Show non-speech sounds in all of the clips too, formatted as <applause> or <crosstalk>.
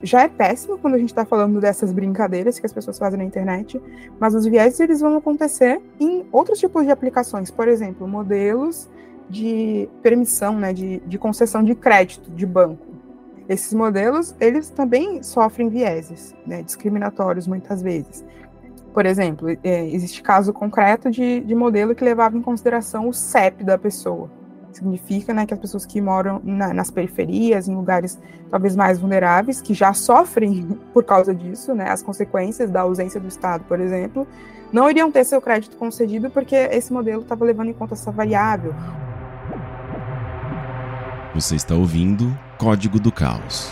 Já é péssimo quando a gente está falando dessas brincadeiras que as pessoas fazem na internet, mas os viés eles vão acontecer em outros tipos de aplicações, por exemplo, modelos de permissão, né, de, de concessão de crédito de banco. Esses modelos, eles também sofrem vieses né, discriminatórios muitas vezes. Por exemplo, é, existe caso concreto de, de modelo que levava em consideração o CEP da pessoa. Significa né, que as pessoas que moram na, nas periferias, em lugares talvez mais vulneráveis, que já sofrem <laughs> por causa disso, né, as consequências da ausência do Estado, por exemplo, não iriam ter seu crédito concedido porque esse modelo estava levando em conta essa variável. Você está ouvindo Código do Caos.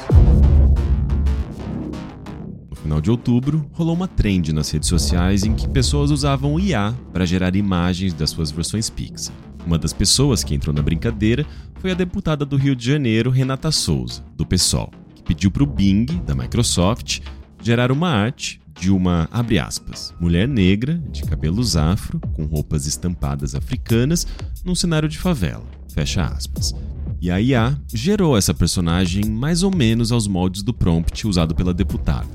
No final de outubro, rolou uma trend nas redes sociais em que pessoas usavam o IA para gerar imagens das suas versões Pixar. Uma das pessoas que entrou na brincadeira foi a deputada do Rio de Janeiro, Renata Souza, do PSOL, que pediu para o Bing, da Microsoft, gerar uma arte de uma, abre aspas, mulher negra, de cabelos afro, com roupas estampadas africanas, num cenário de favela, fecha aspas. E a IA gerou essa personagem mais ou menos aos moldes do prompt usado pela deputada,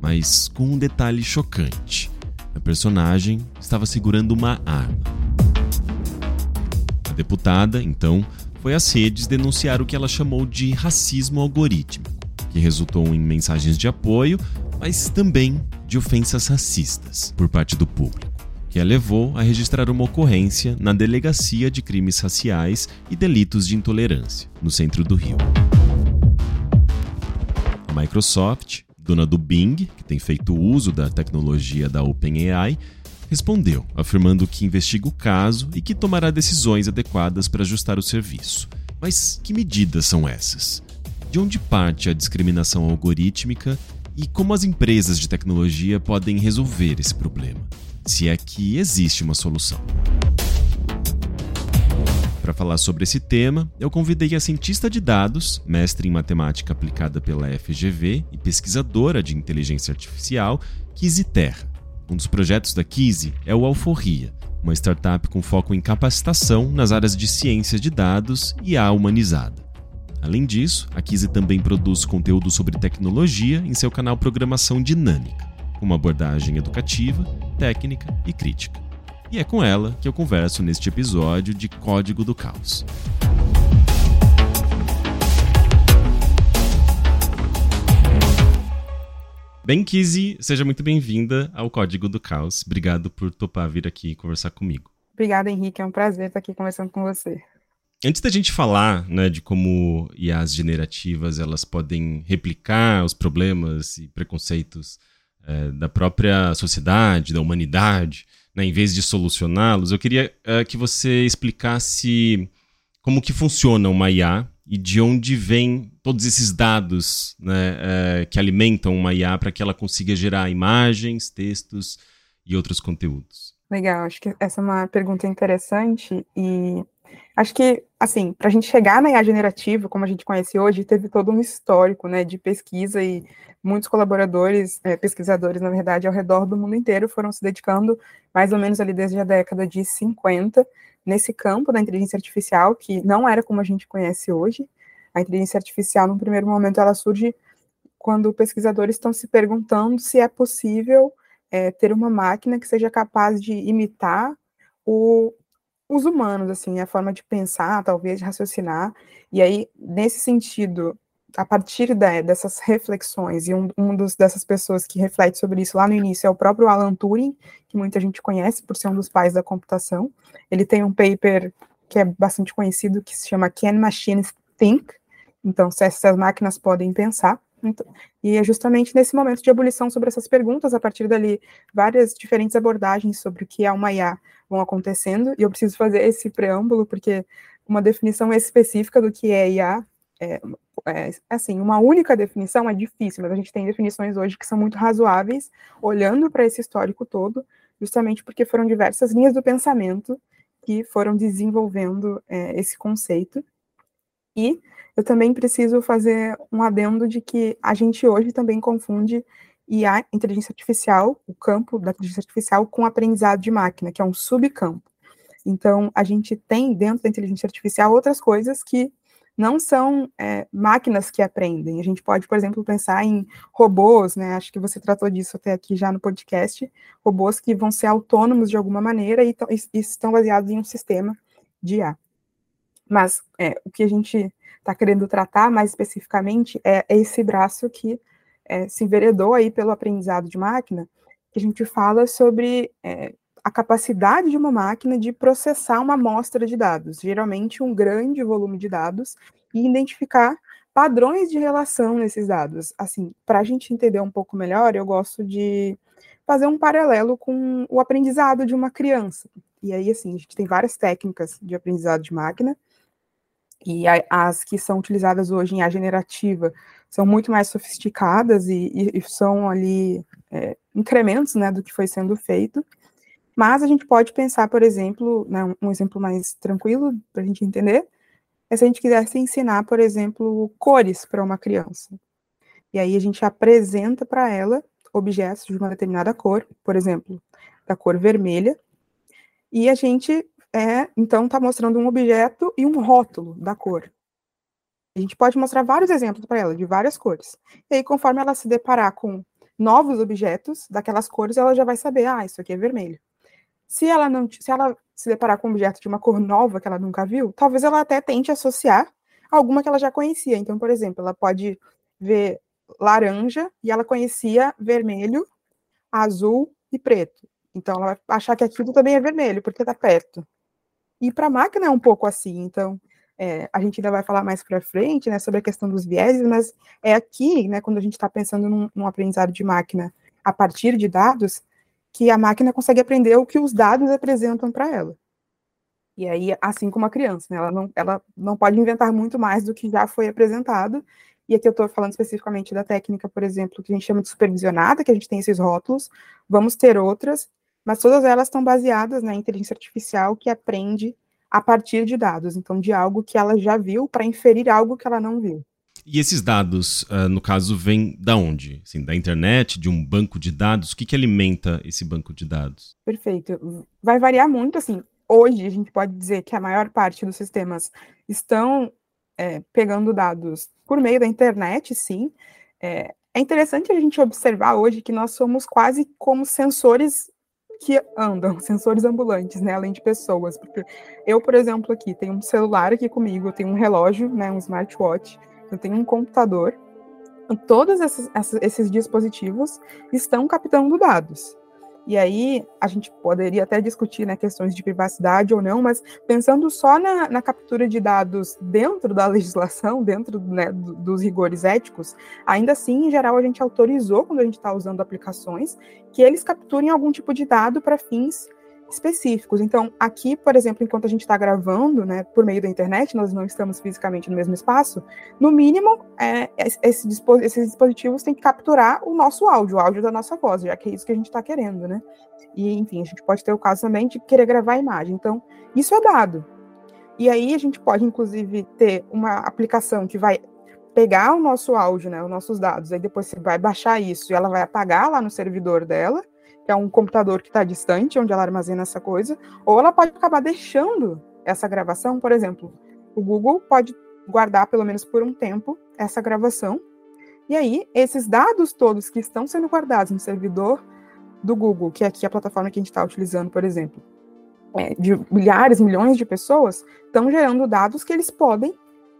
mas com um detalhe chocante. A personagem estava segurando uma arma. A deputada, então, foi às redes denunciar o que ela chamou de racismo algorítmico, que resultou em mensagens de apoio, mas também de ofensas racistas por parte do público, que a levou a registrar uma ocorrência na Delegacia de Crimes Raciais e Delitos de Intolerância, no centro do Rio. A Microsoft, dona do Bing, que tem feito uso da tecnologia da OpenAI, respondeu, afirmando que investiga o caso e que tomará decisões adequadas para ajustar o serviço. Mas que medidas são essas? De onde parte a discriminação algorítmica e como as empresas de tecnologia podem resolver esse problema? Se é que existe uma solução. Para falar sobre esse tema, eu convidei a cientista de dados, mestre em matemática aplicada pela FGV e pesquisadora de inteligência artificial, Kizzy Terra. Um dos projetos da Kizzy é o Alforria, uma startup com foco em capacitação nas áreas de ciência de dados e a humanizada. Além disso, a Kizzy também produz conteúdo sobre tecnologia em seu canal Programação Dinâmica, com uma abordagem educativa, técnica e crítica. E é com ela que eu converso neste episódio de Código do Caos. Bem, Kizzy, seja muito bem-vinda ao Código do Caos. Obrigado por topar vir aqui conversar comigo. Obrigada, Henrique. É um prazer estar aqui conversando com você. Antes da gente falar né, de como IAs generativas elas podem replicar os problemas e preconceitos é, da própria sociedade, da humanidade, né, em vez de solucioná-los, eu queria uh, que você explicasse como que funciona uma IA e de onde vêm todos esses dados né, uh, que alimentam uma IA para que ela consiga gerar imagens, textos e outros conteúdos. Legal, acho que essa é uma pergunta interessante e Acho que, assim, para a gente chegar na IA generativa, como a gente conhece hoje, teve todo um histórico, né, de pesquisa e muitos colaboradores, é, pesquisadores, na verdade, ao redor do mundo inteiro foram se dedicando, mais ou menos ali desde a década de 50, nesse campo da inteligência artificial, que não era como a gente conhece hoje. A inteligência artificial, no primeiro momento, ela surge quando pesquisadores estão se perguntando se é possível é, ter uma máquina que seja capaz de imitar o, os humanos, assim, a forma de pensar, talvez, de raciocinar. E aí, nesse sentido, a partir da, dessas reflexões, e um, um dos, dessas pessoas que reflete sobre isso lá no início é o próprio Alan Turing, que muita gente conhece por ser um dos pais da computação. Ele tem um paper que é bastante conhecido, que se chama Can Machines Think? Então, se essas máquinas podem pensar. Então, e é justamente nesse momento de abolição sobre essas perguntas, a partir dali, várias diferentes abordagens sobre o que é uma IA vão acontecendo, e eu preciso fazer esse preâmbulo, porque uma definição específica do que é IA, é, é, assim, uma única definição é difícil, mas a gente tem definições hoje que são muito razoáveis, olhando para esse histórico todo, justamente porque foram diversas linhas do pensamento que foram desenvolvendo é, esse conceito. E eu também preciso fazer um adendo de que a gente hoje também confunde IA, inteligência artificial, o campo da inteligência artificial, com aprendizado de máquina, que é um subcampo. Então, a gente tem dentro da inteligência artificial outras coisas que não são é, máquinas que aprendem. A gente pode, por exemplo, pensar em robôs, né? Acho que você tratou disso até aqui já no podcast, robôs que vão ser autônomos de alguma maneira e, e estão baseados em um sistema de IA. Mas é, o que a gente está querendo tratar mais especificamente é esse braço que é, se enveredou aí pelo aprendizado de máquina, que a gente fala sobre é, a capacidade de uma máquina de processar uma amostra de dados, geralmente um grande volume de dados, e identificar padrões de relação nesses dados. Assim, para a gente entender um pouco melhor, eu gosto de fazer um paralelo com o aprendizado de uma criança. E aí, assim, a gente tem várias técnicas de aprendizado de máquina, e as que são utilizadas hoje em A generativa são muito mais sofisticadas e, e, e são ali é, incrementos né, do que foi sendo feito. Mas a gente pode pensar, por exemplo, né, um exemplo mais tranquilo para a gente entender, é se a gente quisesse ensinar, por exemplo, cores para uma criança. E aí a gente apresenta para ela objetos de uma determinada cor, por exemplo, da cor vermelha, e a gente é, então, está mostrando um objeto e um rótulo da cor. A gente pode mostrar vários exemplos para ela, de várias cores. E aí, conforme ela se deparar com novos objetos daquelas cores, ela já vai saber, ah, isso aqui é vermelho. Se ela não, se ela se deparar com um objeto de uma cor nova que ela nunca viu, talvez ela até tente associar alguma que ela já conhecia. Então, por exemplo, ela pode ver laranja e ela conhecia vermelho, azul e preto. Então, ela vai achar que aquilo também é vermelho, porque está perto. E para a máquina é um pouco assim. Então, é, a gente ainda vai falar mais para frente né, sobre a questão dos vieses, mas é aqui, né, quando a gente está pensando num, num, aprendizado de máquina a partir de dados, que a máquina consegue aprender o que os dados apresentam para ela. E aí, assim como a criança, né, ela, não, ela não pode inventar muito mais do que já foi apresentado. E aqui eu estou falando especificamente da técnica, por exemplo, que a gente chama de supervisionada, que a gente tem esses rótulos. Vamos ter outras, mas todas elas estão baseadas na inteligência artificial que aprende a partir de dados, então de algo que ela já viu para inferir algo que ela não viu. E esses dados, uh, no caso, vêm da onde? Assim, da internet, de um banco de dados? O que, que alimenta esse banco de dados? Perfeito. Vai variar muito, assim. Hoje a gente pode dizer que a maior parte dos sistemas estão é, pegando dados por meio da internet, sim. É, é interessante a gente observar hoje que nós somos quase como sensores que andam, <laughs> sensores ambulantes, né, além de pessoas, porque eu, por exemplo, aqui tenho um celular aqui comigo, eu tenho um relógio, né, um smartwatch, eu tenho um computador, todos esses, esses dispositivos estão captando dados. E aí a gente poderia até discutir né, questões de privacidade ou não, mas pensando só na, na captura de dados dentro da <laughs> legislação, dentro né, dos rigores éticos, ainda assim, em geral, a gente autorizou, quando a gente está usando aplicações, que eles capturem algum tipo de dado para fins específicos. Então, aqui, por exemplo, enquanto a gente está gravando, né, por meio da internet, nós não estamos fisicamente no mesmo espaço, no mínimo, é, esse, esses dispositivos têm que capturar o nosso áudio, o áudio da nossa voz, já que é isso que a gente está querendo, né? E, enfim, a gente pode ter o caso também de querer gravar a imagem. Então, isso é dado. E aí a gente pode, inclusive, ter uma aplicação que vai pegar o nosso áudio, né, os nossos dados, aí depois você vai baixar isso e ela vai apagar lá no servidor dela, que é um computador que está distante, onde ela armazena essa coisa, ou ela pode acabar deixando essa gravação, por exemplo, o Google pode guardar pelo menos por um tempo essa gravação, e aí esses dados todos que estão sendo guardados no servidor do Google, que é aqui a plataforma que a gente está utilizando, por exemplo, é, de milhares, milhões de pessoas, estão gerando dados que eles podem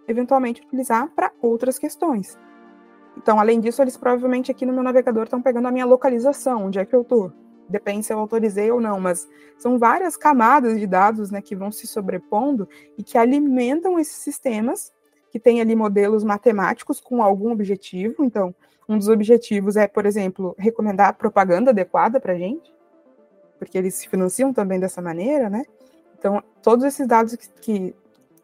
eventualmente utilizar para outras questões. Então, além disso, eles provavelmente aqui no meu navegador estão pegando a minha localização, onde é que eu estou. Depende se eu autorizei ou não, mas são várias camadas de dados né, que vão se sobrepondo e que alimentam esses sistemas, que têm ali modelos matemáticos com algum objetivo. Então, um dos objetivos é, por exemplo, recomendar propaganda adequada para a gente, porque eles se financiam também dessa maneira, né? Então, todos esses dados que, que,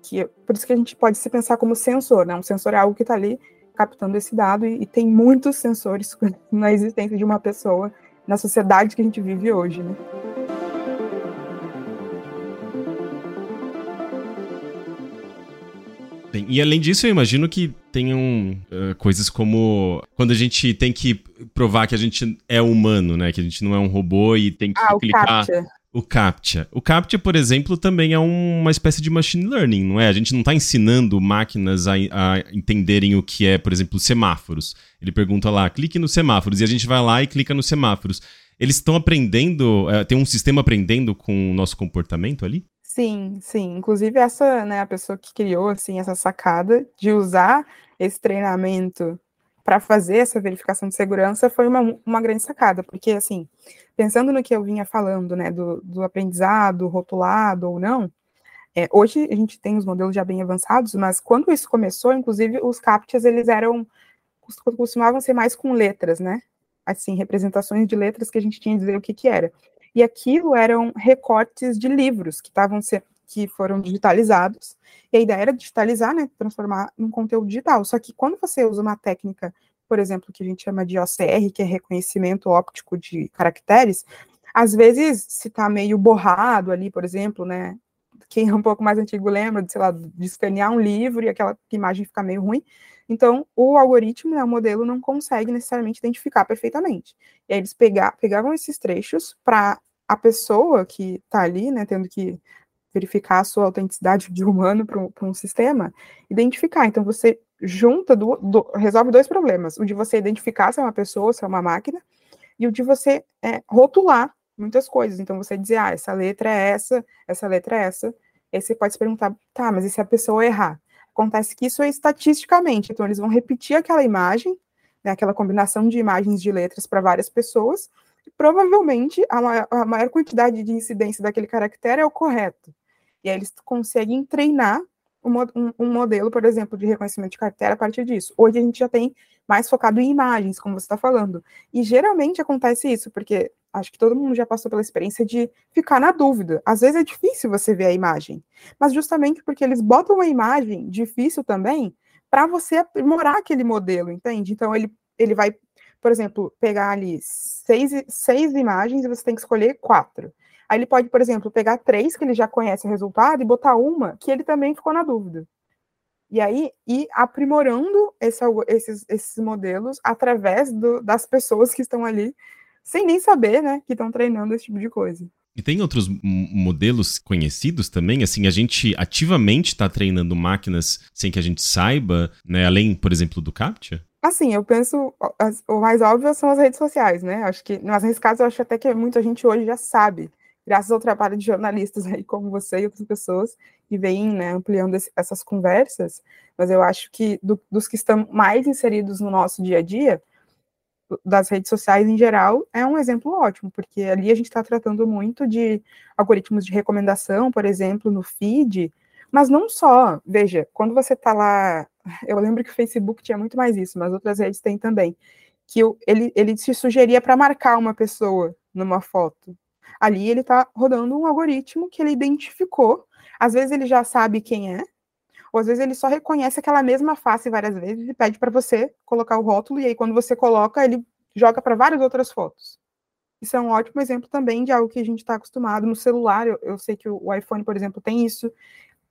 que por isso que a gente pode se pensar como sensor, né? Um sensor é algo que está ali captando esse dado e, e, tem muitos sensores <laughs> na existência de uma pessoa na sociedade que a gente vive hoje, né? E além disso, eu imagino que tenham uh, coisas como quando a gente tem que provar que a gente é humano, né? Que a gente não é um robô e tem que ah, clicar. O CAPTCHA. O CAPTCHA. O CAPTCHA, por exemplo, também é uma espécie de machine learning, não é? A gente não está ensinando máquinas a, a, entenderem o que é, por exemplo, semáforos. Ele pergunta lá, clique nos semáforos, e a gente vai lá e clica nos semáforos. Eles estão aprendendo, é, tem um sistema aprendendo com o nosso comportamento ali? Sim, sim. Inclusive, essa, né, a pessoa que criou, assim, essa sacada de usar esse treinamento para fazer essa verificação de segurança foi uma, uma grande sacada, porque, assim, pensando no que eu vinha falando, né, do, do aprendizado rotulado ou não, é, hoje a gente tem os modelos já bem avançados, mas quando isso começou, inclusive, os CAPTCHAs, eles eram, costumavam ser mais com letras, né, assim, representações de letras que a gente tinha que dizer o que que era. E aquilo eram recortes de livros que estavam que foram digitalizados, e a ideia era digitalizar, né, transformar em conteúdo digital. Só que quando você usa uma técnica, por exemplo, que a gente chama de OCR, que é reconhecimento óptico de caracteres, às vezes se está meio borrado ali, por exemplo, né, quem é um pouco mais antigo lembra de, sei lá, de escanear um livro e aquela imagem fica meio ruim. Então, o algoritmo, né, o modelo, não consegue necessariamente identificar perfeitamente. E aí eles pegavam esses trechos para a pessoa que está ali, né, tendo que verificar a sua autenticidade de humano para um sistema, identificar. Então, você junta, do, do, resolve dois problemas. O de você identificar se é uma pessoa, se é uma máquina, e o de você é, rotular muitas coisas. Então, você dizer, ah, essa letra é essa, essa letra é essa. Aí você pode se perguntar, tá, mas e se a pessoa errar? Acontece que isso é estatisticamente. Então, eles vão repetir aquela imagem, né, aquela combinação de imagens de letras para várias pessoas, provavelmente a maior, a maior quantidade de incidência daquele caractere é o correto. E aí eles conseguem treinar um, um, modelo, por exemplo, de reconhecimento de carteira a partir disso. Hoje a gente já tem mais focado em imagens, como você está falando. E geralmente acontece isso, porque acho que todo mundo já passou pela experiência de ficar na dúvida. Às vezes é difícil você ver a imagem, mas justamente porque eles botam a imagem difícil também para você aprimorar aquele modelo, entende? Então ele, ele vai por exemplo, pegar ali seis, seis imagens e você tem que escolher quatro. Aí ele pode, por exemplo, pegar três que ele já conhece o resultado e botar uma que ele também ficou na dúvida. E aí ir aprimorando esse, esses, esses modelos através do, das pessoas que estão ali, sem nem saber, né, que estão treinando esse tipo de coisa. E tem outros modelos conhecidos também? Assim, a gente ativamente está treinando máquinas sem que a gente saiba, né? Além, por exemplo, do CAPTCHA? Assim, eu penso, o mais óbvio são as redes sociais, né? Acho que, mas nesse caso, eu acho até que muita gente hoje já sabe, graças ao trabalho de jornalistas <laughs> aí como você e outras pessoas, que vêm né, ampliando esse, essas conversas, mas eu acho que do, dos que estão mais inseridos no nosso dia a dia, das redes sociais em geral, é um exemplo ótimo, porque ali a gente está tratando muito de algoritmos de recomendação, por exemplo, no feed, mas não só. Veja, quando você está lá <laughs> eu lembro que o Facebook tinha muito mais isso, mas outras redes têm também. Que ele, ele te sugeria para marcar uma pessoa numa foto. Ali ele está rodando um algoritmo que ele identificou. Às vezes ele já sabe quem é, ou às vezes ele só reconhece aquela mesma face várias vezes e pede para você colocar o rótulo, e aí quando você coloca, ele joga para várias outras fotos. Isso é um ótimo exemplo também de algo que a gente está acostumado no celular. Eu, eu sei que o, iPhone, por exemplo, tem isso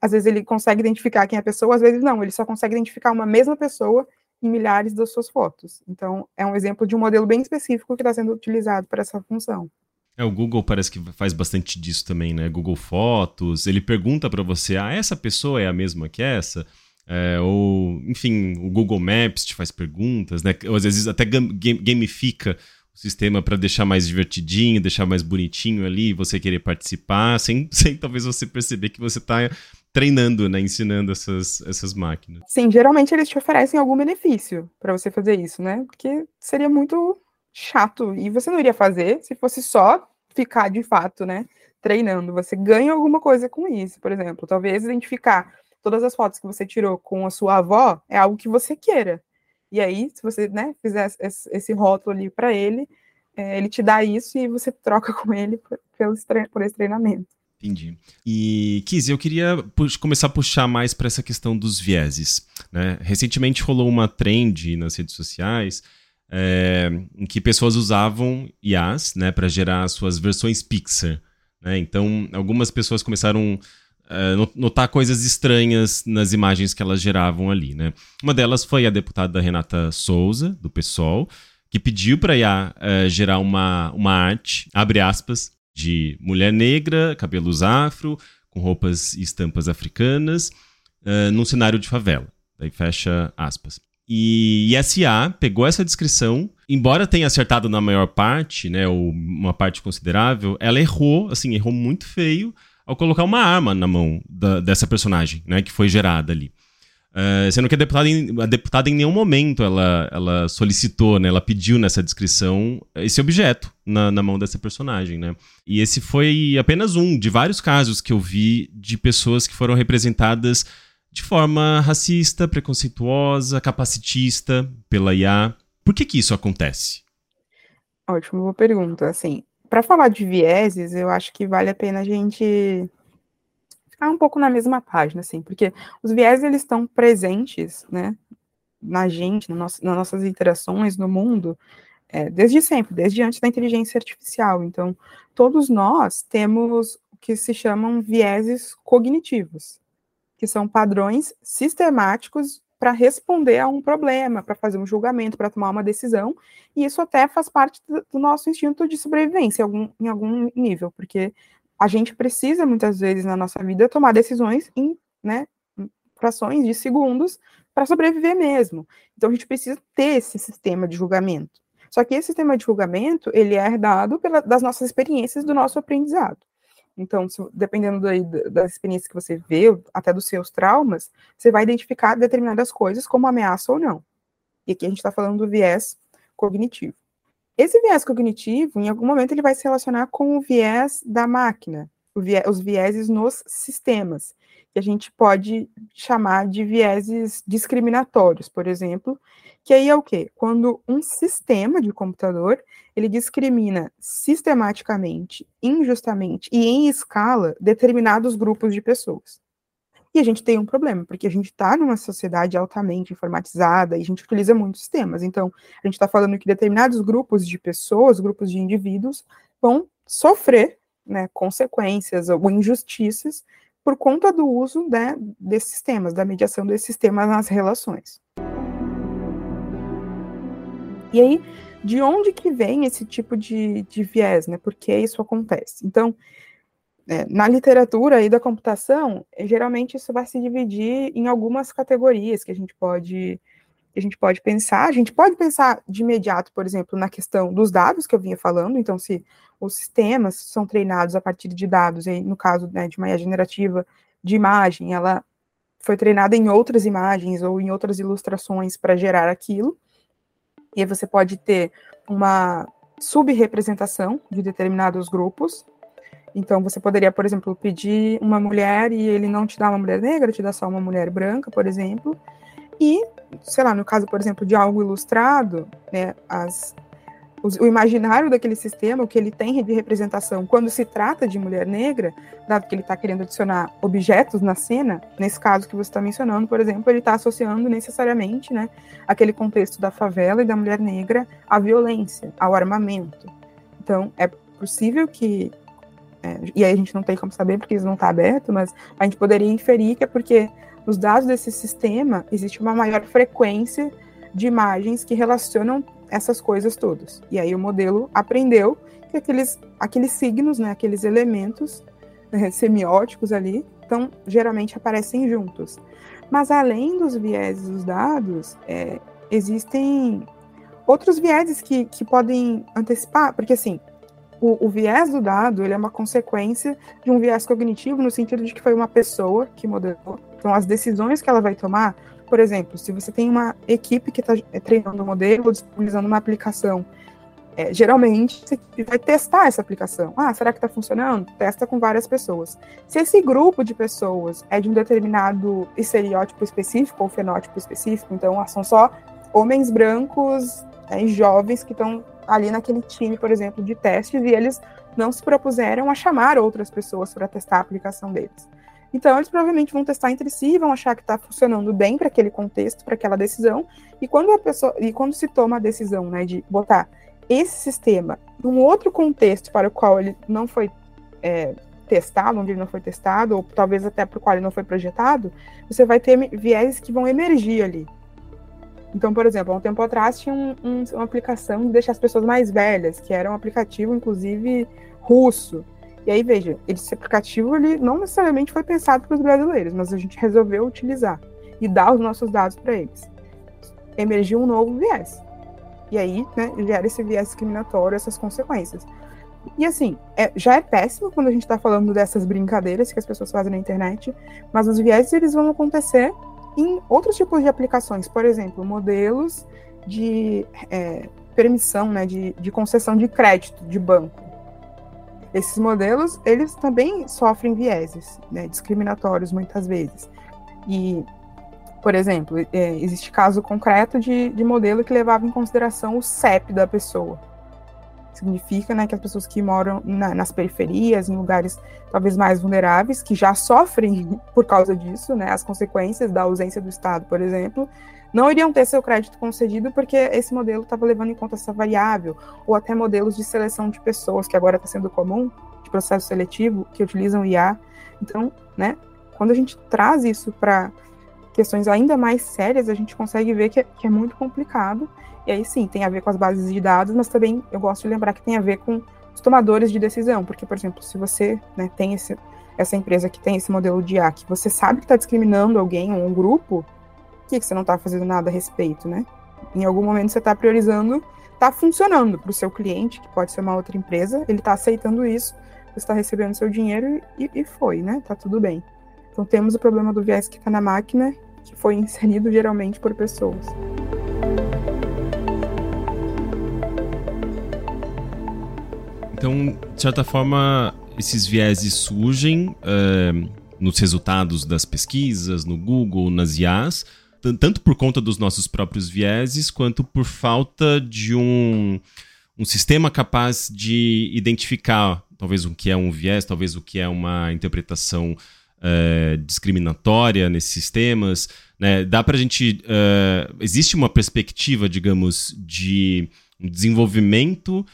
às vezes ele consegue identificar quem é a pessoa, às vezes não, ele só consegue identificar uma mesma pessoa em milhares das suas fotos. Então, é um exemplo de um modelo bem específico que está sendo utilizado para essa função. É, o Google parece que faz bastante disso também, né? Google Fotos, ele pergunta para você, ah, essa pessoa é a mesma que essa? É, ou, enfim, o Google Maps te faz perguntas, né? Ou às vezes até gamifica o sistema para deixar mais divertidinho, deixar mais bonitinho ali, você querer participar, sem, <laughs> sem talvez você perceber que você está treinando, né? Ensinando essas, essas máquinas. Sim, geralmente eles te oferecem algum benefício para você fazer isso, né? Porque seria muito chato. E você não iria fazer se fosse só ficar de fato, né? Treinando. Você ganha alguma coisa com isso, por exemplo. Talvez identificar todas as fotos que você tirou com a sua avó é algo que você queira. E aí, se você né, fizer esse rótulo ali para ele, é, ele te dá isso e você troca <laughs> com ele por, por esse treinamento. Entendi. E, Kiz, eu queria começar a puxar mais para essa questão dos vieses. Né? Recentemente rolou uma trend nas redes sociais é, em que pessoas usavam IAs né, para gerar suas versões Pixar. Né? Então, algumas pessoas começaram a é, notar coisas estranhas nas imagens que elas geravam ali. Né? Uma delas foi a deputada Renata Souza, do PSOL, que pediu para a IA é, gerar uma, uma arte, abre aspas, de mulher negra, cabelos afro, com roupas e estampas africanas, uh, num cenário de favela. Daí fecha aspas. E SA pegou essa descrição, embora tenha acertado na maior parte, né, ou uma parte considerável, ela errou, assim, errou muito feio ao colocar uma arma na mão da, dessa personagem, né, que foi gerada ali. Sendo que a deputada, em, a deputada em nenhum momento ela, ela solicitou, né, ela pediu nessa descrição esse objeto na, na mão dessa personagem, né? E esse foi apenas um de vários casos que eu vi de pessoas que foram representadas de forma racista, preconceituosa, capacitista pela IA. Por que que isso acontece? Ótimo, boa pergunta. Assim, para falar de vieses, eu acho que vale a pena a gente ficar um pouco na mesma página, assim, porque os vieses eles estão presentes, né, na gente, no nosso, nas nossas interações no mundo, é, desde sempre, desde antes da inteligência artificial. Então, todos nós temos o que se chamam vieses cognitivos que são padrões sistemáticos para responder a um problema, para fazer um julgamento, para tomar uma decisão, e isso até faz parte do nosso instinto de sobrevivência em algum, em algum nível, porque a gente precisa muitas vezes na nossa vida tomar decisões em né, frações de segundos para sobreviver mesmo. Então a gente precisa ter esse sistema de julgamento. Só que esse sistema de julgamento ele é herdado pela, das nossas experiências do nosso aprendizado. Então, se, dependendo daí, das experiências que você vê, até dos seus traumas, você vai identificar determinadas coisas como ameaça ou não. E aqui a gente está falando do viés cognitivo. Esse viés cognitivo, em algum momento, ele vai se relacionar com o viés da máquina, os vieses nos sistemas, que a gente pode chamar de vieses discriminatórios, por exemplo, que aí é o quê? Quando um sistema de computador, ele discrimina sistematicamente, injustamente e em escala determinados grupos de pessoas. E a gente tem um problema, porque a gente está numa sociedade altamente informatizada e a gente utiliza muitos sistemas. Então, a gente está falando que determinados grupos de pessoas, grupos de indivíduos, vão sofrer né, consequências ou injustiças por conta do uso né, desses sistemas, da mediação desses sistemas nas relações. E aí, de onde que vem esse tipo de, de viés, né? Por que isso acontece? Então, é, na literatura aí da computação, é, geralmente isso vai se dividir em algumas categorias que a gente pode a gente pode pensar. A gente pode pensar de imediato, por exemplo, na questão dos dados que eu vinha falando. Então, se os sistemas são treinados a partir de dados, e no caso né, de uma IA generativa de imagem, ela foi treinada em outras imagens ou em outras ilustrações para gerar aquilo. E aí você pode ter uma subrepresentação de determinados grupos. Então, você poderia, por exemplo, pedir uma mulher e ele não te dá uma mulher negra, te dá só uma mulher branca, por exemplo. E, sei lá, no caso, por exemplo, de algo ilustrado, né, as o imaginário daquele sistema, o que ele tem de representação quando se trata de mulher negra, dado que ele está querendo adicionar objetos na cena, nesse caso que você está mencionando, por exemplo, ele está associando necessariamente né, aquele contexto da favela e da mulher negra à violência, ao armamento. Então, é possível que é, e aí a gente não tem como saber porque isso não está aberto, mas a gente poderia inferir que é porque nos dados desse sistema existe uma maior frequência de imagens que relacionam essas coisas todas. E aí o modelo aprendeu que aqueles, aqueles signos, né, aqueles elementos né, semióticos ali, então geralmente aparecem juntos. Mas além dos vieses dos dados, é, existem outros vieses que, que podem antecipar, porque assim, o, o, viés do dado ele é uma consequência de um viés cognitivo no sentido de que foi uma pessoa que modelou. Então, as decisões que ela vai tomar, por exemplo, se você tem uma equipe que está é, treinando um modelo ou disponibilizando uma aplicação, é, geralmente você vai testar essa aplicação. Ah, será que está funcionando? Testa com várias pessoas. Se esse grupo de pessoas é de um determinado estereótipo específico ou fenótipo específico, então ah, são só homens brancos é, jovens que estão ali naquele time, por exemplo, de testes, e eles não se propuseram a chamar outras pessoas para testar a aplicação deles. Então, eles provavelmente vão testar entre si, vão achar que está funcionando bem para aquele contexto, para aquela decisão, e quando a pessoa, e quando se toma a decisão, né, de botar esse sistema num outro contexto para o qual ele não foi é, testado, onde ele não foi testado, ou talvez até para o qual ele não foi projetado, você vai ter viés que vão emergir ali. Então, por exemplo, há um tempo atrás tinha um, um, uma aplicação de deixar as pessoas mais velhas, que era um aplicativo, inclusive, russo. E aí, veja, esse aplicativo ele não necessariamente foi pensado para os brasileiros, mas a gente resolveu utilizar e dar os nossos dados para eles. Emergiu um novo viés. E aí, né, gera esse viés discriminatório, essas consequências. E assim, é, já é péssimo quando a gente está falando dessas brincadeiras que as pessoas fazem na internet, mas os viés eles vão acontecer em outros tipos de aplicações, por exemplo, modelos de é, permissão, né, de, de concessão de crédito de banco. Esses modelos, eles também sofrem vieses né, discriminatórios muitas vezes. E, por exemplo, é, existe caso concreto de, de modelo que levava em consideração o CEP da pessoa significa né, que as pessoas que moram na, nas periferias, em lugares talvez mais vulneráveis, que já sofrem <laughs> por causa disso, né, as consequências da ausência do Estado, por exemplo, não iriam ter seu crédito concedido porque esse modelo estava levando em conta essa variável, ou até modelos de seleção de pessoas, que agora está sendo comum, de processo seletivo, que utilizam IA. Então, né, quando a gente traz isso para questões ainda mais sérias, a gente consegue ver que é, que é muito complicado e aí sim, tem a ver com as bases de dados, mas também eu gosto de lembrar que tem a ver com os tomadores de decisão, porque, por exemplo, se você né, tem esse, essa empresa que tem esse modelo de IA, que você sabe que está discriminando alguém ou um grupo, por que, que você não está fazendo nada a respeito, né? Em algum momento você está priorizando, está funcionando para o seu cliente, que pode ser uma outra empresa, ele está aceitando isso, você está recebendo seu dinheiro e, e foi, né? Tá tudo bem. Então temos o problema do viés que está na máquina, que foi inserido geralmente por pessoas. Então, de certa forma, esses vieses surgem uh, nos resultados das pesquisas, no Google, nas IAs, tanto por conta dos nossos próprios vieses, quanto por falta de um, um sistema capaz de identificar talvez o que é um viés, talvez o que é uma interpretação uh, discriminatória nesses sistemas. Né? Dá para a gente. Uh, existe uma perspectiva, digamos, de desenvolvimento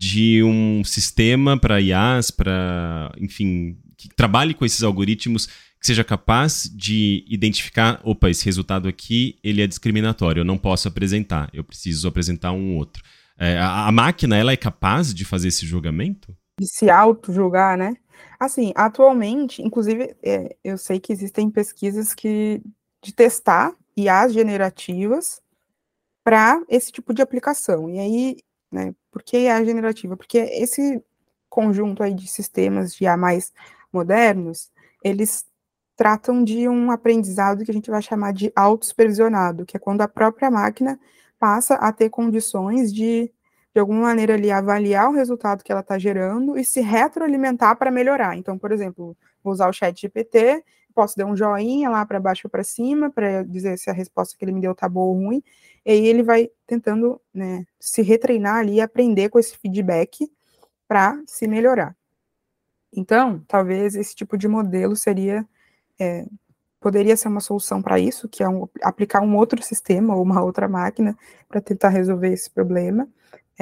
de um sistema para IAs, para, enfim, que trabalhe com esses algoritmos que seja capaz de identificar, opa, esse resultado aqui ele é discriminatório, eu não posso apresentar, eu preciso apresentar um outro. É, a, a, máquina ela é capaz de fazer esse julgamento? De se auto-julgar, né? Assim, atualmente, inclusive, é, eu sei que existem pesquisas que de testar IAs generativas para esse tipo de aplicação. E aí né? Por que IA generativa? Porque esse conjunto aí de sistemas de IA mais modernos, eles tratam de um aprendizado que a gente vai chamar de autossupervisionado, que é quando a própria máquina passa a ter condições de, de alguma maneira, ali, avaliar o resultado que ela está gerando e se retroalimentar para melhorar. Então, por exemplo, vou usar o chat GPT, posso dar um joinha lá para baixo ou para cima, para dizer se a resposta que ele me deu está boa ou ruim, e aí ele vai tentando né, se retreinar ali e aprender com esse feedback para se melhorar. Então, talvez esse tipo de modelo seria é, poderia ser uma solução para isso, que é um, aplicar um outro sistema ou uma outra máquina para tentar resolver esse problema.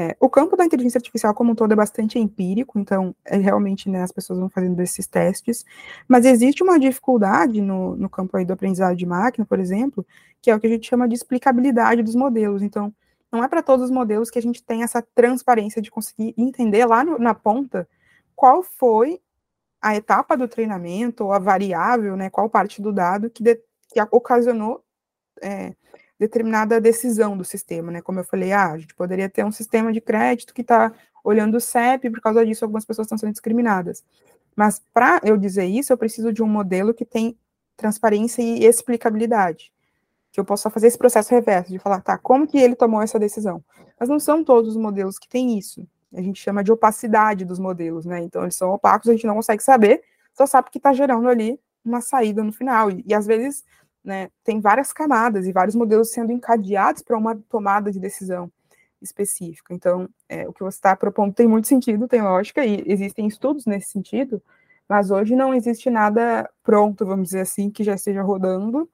É, o campo da inteligência artificial como um todo é bastante empírico, então é, realmente né, as pessoas vão fazendo esses testes, mas existe uma dificuldade no, no campo aí do aprendizado de máquina, por exemplo, que é o que a gente chama de explicabilidade dos modelos. Então, não é para todos os modelos que a gente tem essa transparência de conseguir entender lá no, na ponta qual foi a etapa do treinamento ou a variável, né, qual parte do dado que, de, que ocasionou é, determinada decisão do sistema, né? Como eu falei, ah, a gente poderia ter um sistema de crédito que está olhando o CEP, por causa disso algumas pessoas estão sendo discriminadas. Mas para eu dizer isso, eu preciso de um modelo que tem transparência e explicabilidade. Que eu possa fazer esse processo reverso, de falar, tá, como que ele tomou essa decisão? Mas não são todos os modelos que têm isso. A gente chama de opacidade dos modelos, né? Então, eles são opacos, a gente não consegue saber, só sabe que está gerando ali uma saída no final. E, e às vezes né, tem várias camadas e vários modelos sendo encadeados para uma tomada de decisão específica. Então, é, o que você está propondo tem muito sentido, tem lógica, e existem estudos nesse sentido, mas hoje não existe nada pronto, vamos dizer assim, que já esteja rodando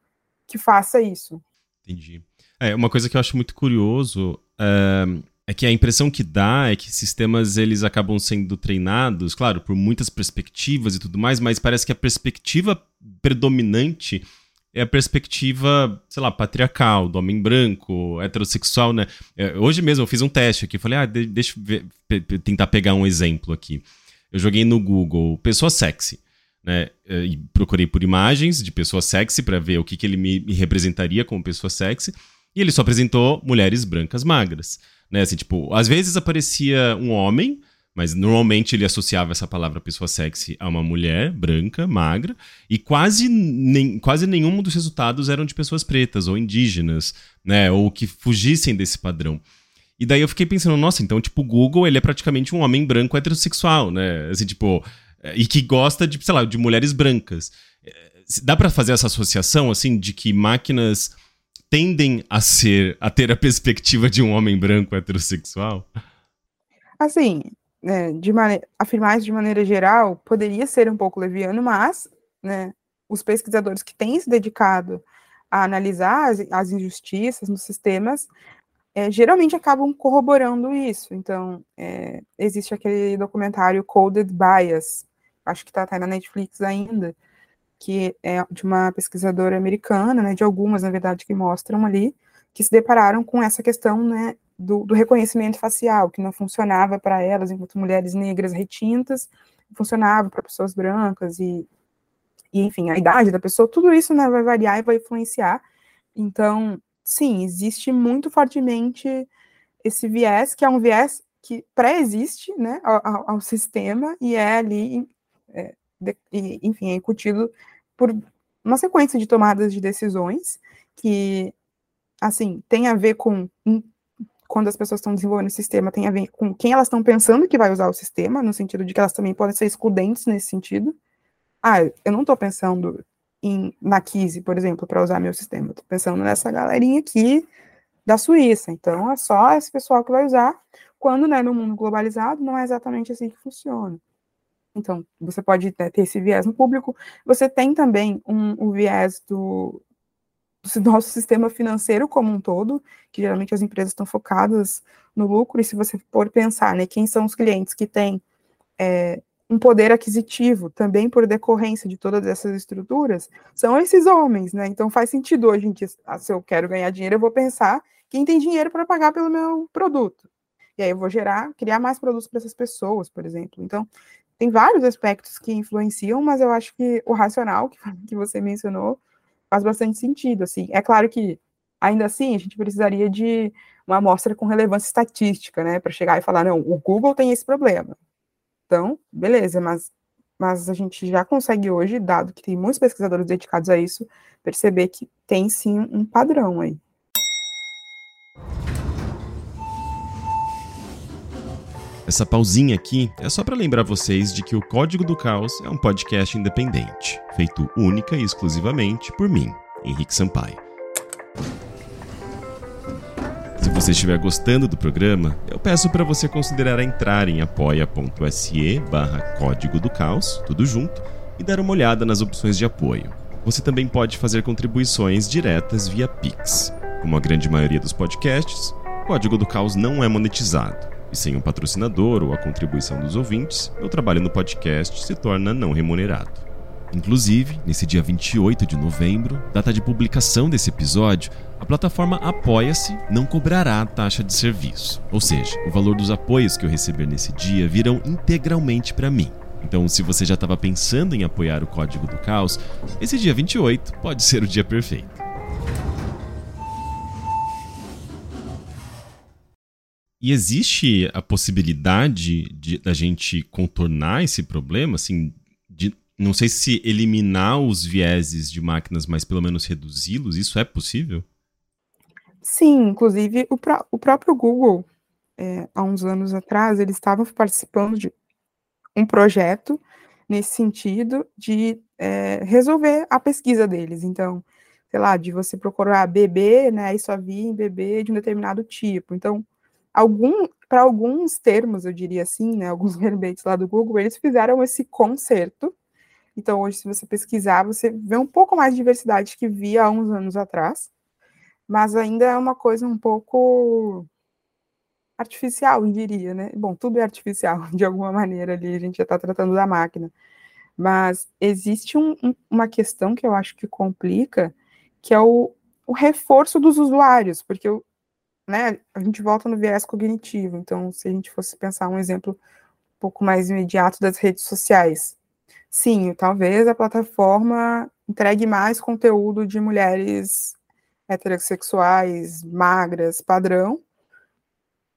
que faça isso. Entendi. É, uma coisa que eu acho muito curioso é, é que a impressão que dá é que sistemas eles acabam sendo treinados, claro, por muitas perspectivas e tudo mais, mas parece que a perspectiva predominante é a perspectiva, sei lá, patriarcal, do homem branco, heterossexual, né? É, hoje mesmo eu fiz um teste aqui, falei, ah, deixa eu ver, tentar pegar um exemplo aqui. Eu joguei no Google pessoa sexy, né? É, e procurei por imagens de pessoa sexy para ver o que, que ele me, representaria como pessoa sexy. E ele só apresentou mulheres brancas magras, né? Assim, tipo, às vezes aparecia um homem mas normalmente ele associava essa palavra pessoa sexy a uma mulher branca, magra, e quase, nem, quase nenhum dos resultados eram de pessoas pretas ou indígenas, né, ou que fugissem desse padrão. E daí eu fiquei pensando, nossa, então, tipo, o Google, ele é praticamente um homem branco heterossexual, né, assim, tipo, é, e que gosta de, sei lá, de mulheres brancas. É, dá para fazer essa associação, assim, de que máquinas tendem a ser, a ter a perspectiva de um homem branco heterossexual? Assim, né, de afirmar isso de maneira geral poderia ser um pouco leviano, mas né, os pesquisadores que têm se dedicado a analisar as, as injustiças nos sistemas é, geralmente acabam corroborando isso. Então, é, existe aquele documentário Coded Bias, acho que está até na Netflix ainda, que é de uma pesquisadora americana, né, de algumas, na verdade, que mostram ali, que se depararam com essa questão né, do, do reconhecimento facial, que não funcionava para elas, enquanto mulheres negras retintas, funcionava para pessoas brancas, e, e, enfim, a idade da pessoa, tudo isso né, vai variar e vai influenciar. Então, sim, existe muito fortemente esse viés, que é um viés que pré-existe né, ao, ao, sistema e é ali, é, de, enfim, é incutido por uma sequência de tomadas de decisões que, assim, tem a ver com quando as pessoas estão desenvolvendo o sistema tem a ver com quem elas estão pensando que vai usar o sistema, no sentido de que elas também podem ser excludentes nesse sentido. Ah, eu não estou pensando em, na Kise, por exemplo, para usar meu sistema, estou pensando nessa galerinha aqui da Suíça, então é só esse pessoal que vai usar, quando né, no mundo globalizado não é exatamente assim que funciona. Então, você pode né, ter esse viés no público, você tem também um, o viés do, nosso sistema financeiro como um todo, que geralmente as empresas estão focadas no lucro, e se você for pensar, né, quem são os clientes que têm é, um poder aquisitivo também por decorrência de todas essas estruturas, são esses homens, né? Então faz sentido hoje em dia, ah, se eu quero ganhar dinheiro, eu vou pensar quem tem dinheiro para pagar pelo meu produto. E aí eu vou gerar, criar mais produtos para essas pessoas, por exemplo. Então, tem vários aspectos que influenciam, mas eu acho que o racional que, <laughs> que você mencionou faz bastante sentido, assim. É claro que, ainda assim, a gente precisaria de uma amostra com relevância estatística, né, para chegar e falar, não, o Google tem esse problema. Então, beleza, mas, mas a gente já consegue hoje, dado que tem muitos pesquisadores dedicados a isso, perceber que tem sim um padrão aí. Essa pausinha aqui é só para lembrar vocês de que o Código do Caos é um podcast independente, feito única e exclusivamente por mim, Henrique Sampaio. Se você estiver gostando do programa, eu peço para você considerar entrar em apoia.se barra Código do Caos, tudo junto, e dar uma olhada nas opções de apoio. Você também pode fazer contribuições diretas via Pix. Como a grande maioria dos podcasts, o Código do Caos não é monetizado E sem um patrocinador ou a contribuição dos ouvintes, meu trabalho no podcast se torna não remunerado. Inclusive, nesse dia 28 de novembro, data de publicação desse episódio, a plataforma Apoia-se não cobrará a taxa de serviço. Ou seja, o valor dos apoios que eu receber nesse dia virão integralmente para mim. Então, se você já estava pensando em apoiar o Código do Caos, esse dia 28 pode ser o dia perfeito. E existe a possibilidade de da gente contornar esse problema, assim, de não sei se eliminar os vieses de máquinas, mas pelo menos reduzi-los, isso é possível? Sim, inclusive o, o próprio Google, é, há uns anos atrás, eles estavam participando de um projeto nesse sentido de é, resolver a pesquisa deles. Então, sei lá, de você procurar bebê, né, e só vir bebê de um determinado tipo. Então, algum, para alguns termos, eu diria assim, né, alguns <laughs> verbetes lá do Google, eles fizeram esse conserto. Então, hoje, se você pesquisar, você vê um pouco mais de diversidade que via há uns anos atrás, mas ainda é uma coisa um pouco artificial, eu diria, né? Bom, tudo é artificial, <laughs> de alguma maneira ali, a gente já está tratando da máquina. Mas existe um, um, uma questão que eu acho que complica, que é o, o reforço dos usuários, porque eu, né, a gente volta no viés cognitivo. Então, se a gente fosse pensar um exemplo um pouco mais imediato das redes sociais, sim, talvez a plataforma entregue mais conteúdo de mulheres heterossexuais, magras, padrão,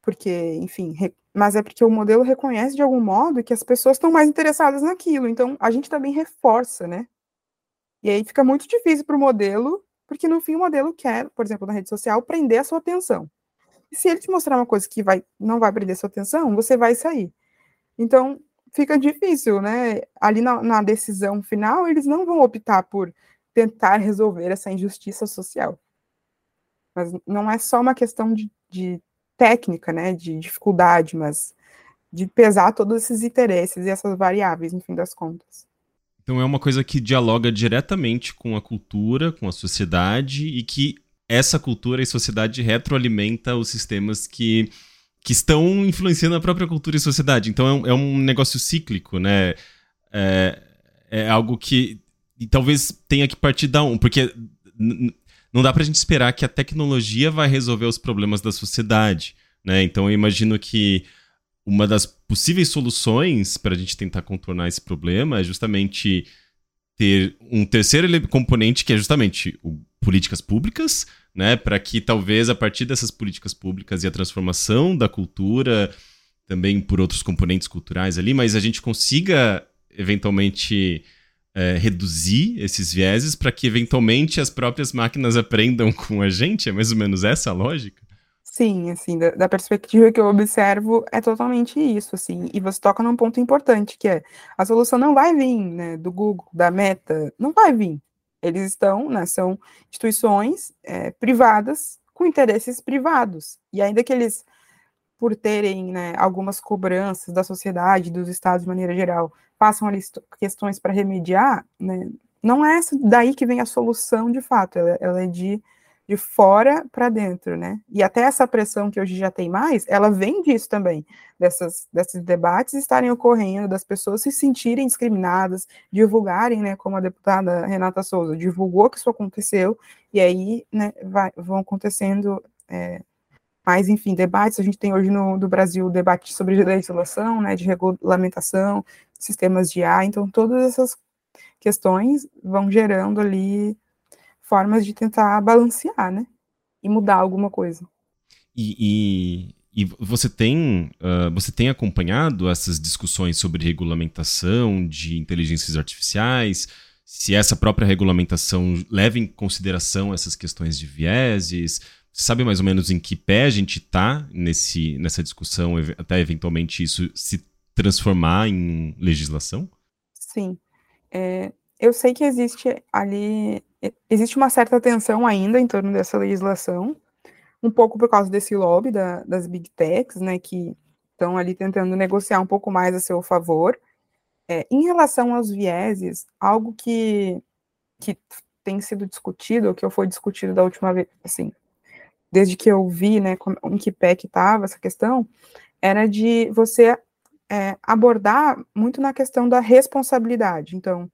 porque, enfim, mas é porque o modelo reconhece de algum modo que as pessoas estão mais interessadas naquilo, então a gente também reforça, né? E aí fica muito difícil para o modelo, porque no fim o modelo quer, por exemplo, na rede social, prender a sua atenção. Se ele te mostrar uma coisa que vai, não vai prender sua atenção, você vai sair. Então, fica difícil, né? Ali na, na decisão final, eles não vão optar por tentar resolver essa injustiça social. Mas não é só uma questão de, de técnica, né, de dificuldade, mas de pesar todos esses interesses e essas variáveis, no fim das contas. Então é uma coisa que dialoga diretamente com a cultura, com a sociedade e que essa cultura e sociedade retroalimenta os sistemas que, que estão influenciando a própria cultura e sociedade. Então é um, é um negócio cíclico, né? É, é algo que talvez tenha que partir da um, porque não dá para a gente esperar que a tecnologia vai resolver os problemas da sociedade. Né? Então eu imagino que uma das possíveis soluções para a gente tentar contornar esse problema é justamente ter um terceiro componente que é justamente o, políticas públicas, né, para que talvez a partir dessas políticas públicas e a transformação da cultura, também por outros componentes culturais ali, mas a gente consiga eventualmente é, reduzir esses vieses para que eventualmente as próprias máquinas aprendam <laughs> com a gente? É mais ou menos essa a lógica? Sim, assim, da, da, perspectiva que eu observo, é totalmente isso, assim, e você toca num ponto importante, que é, a solução não vai vir, né, do Google, da Meta, não vai vir. Eles estão, né, são instituições é, privadas com interesses privados, e ainda que eles, por terem, né, algumas cobranças da sociedade, dos estados de maneira geral, passam ali questões para remediar, né, não é daí que vem a solução de fato, ela, ela é de, de fora para dentro, né? E até essa pressão que hoje já tem mais, ela vem disso também, dessas, desses debates estarem ocorrendo, das pessoas se sentirem discriminadas, divulgarem, né, como a deputada Renata Souza divulgou que isso aconteceu, e aí, né, vai, vão acontecendo é, mais, enfim, debates. A gente tem hoje no do Brasil debate sobre legislação, né, de regulamentação, sistemas de ar. Então, todas essas questões vão gerando ali formas de tentar balancear, né, e mudar alguma coisa. E, e, e você tem uh, você tem acompanhado essas discussões sobre regulamentação de inteligências artificiais? Se essa própria regulamentação leva em consideração essas questões de vieses? sabe mais ou menos em que pé a gente está nesse, nessa discussão, até eventualmente isso se transformar em legislação? Sim. É, eu sei que existe ali, existe uma certa tensão ainda em torno dessa legislação, um pouco por causa desse lobby da, das big techs, né, que estão ali tentando negociar um pouco mais a seu favor. É, em relação aos vieses, algo que, que tem sido discutido, ou que foi discutido da última vez, assim, desde que eu vi, né, em que pé que estava essa questão, era de você é, abordar muito na questão da responsabilidade. Então,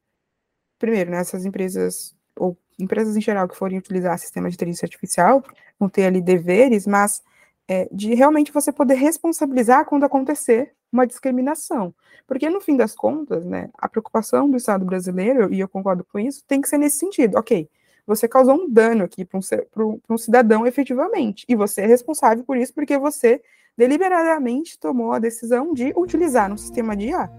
primeiro, né, empresas, ou empresas em geral que forem utilizar sistema de inteligência artificial, vão ter ali deveres, mas é, de realmente você poder responsabilizar quando acontecer uma discriminação. Porque, no fim das contas, né, a preocupação do Estado brasileiro, e eu concordo com isso, tem que ser nesse sentido. Ok, você causou um dano aqui para um, um, cidadão efetivamente, e você é responsável por isso porque você deliberadamente tomou a decisão de utilizar um sistema de IA.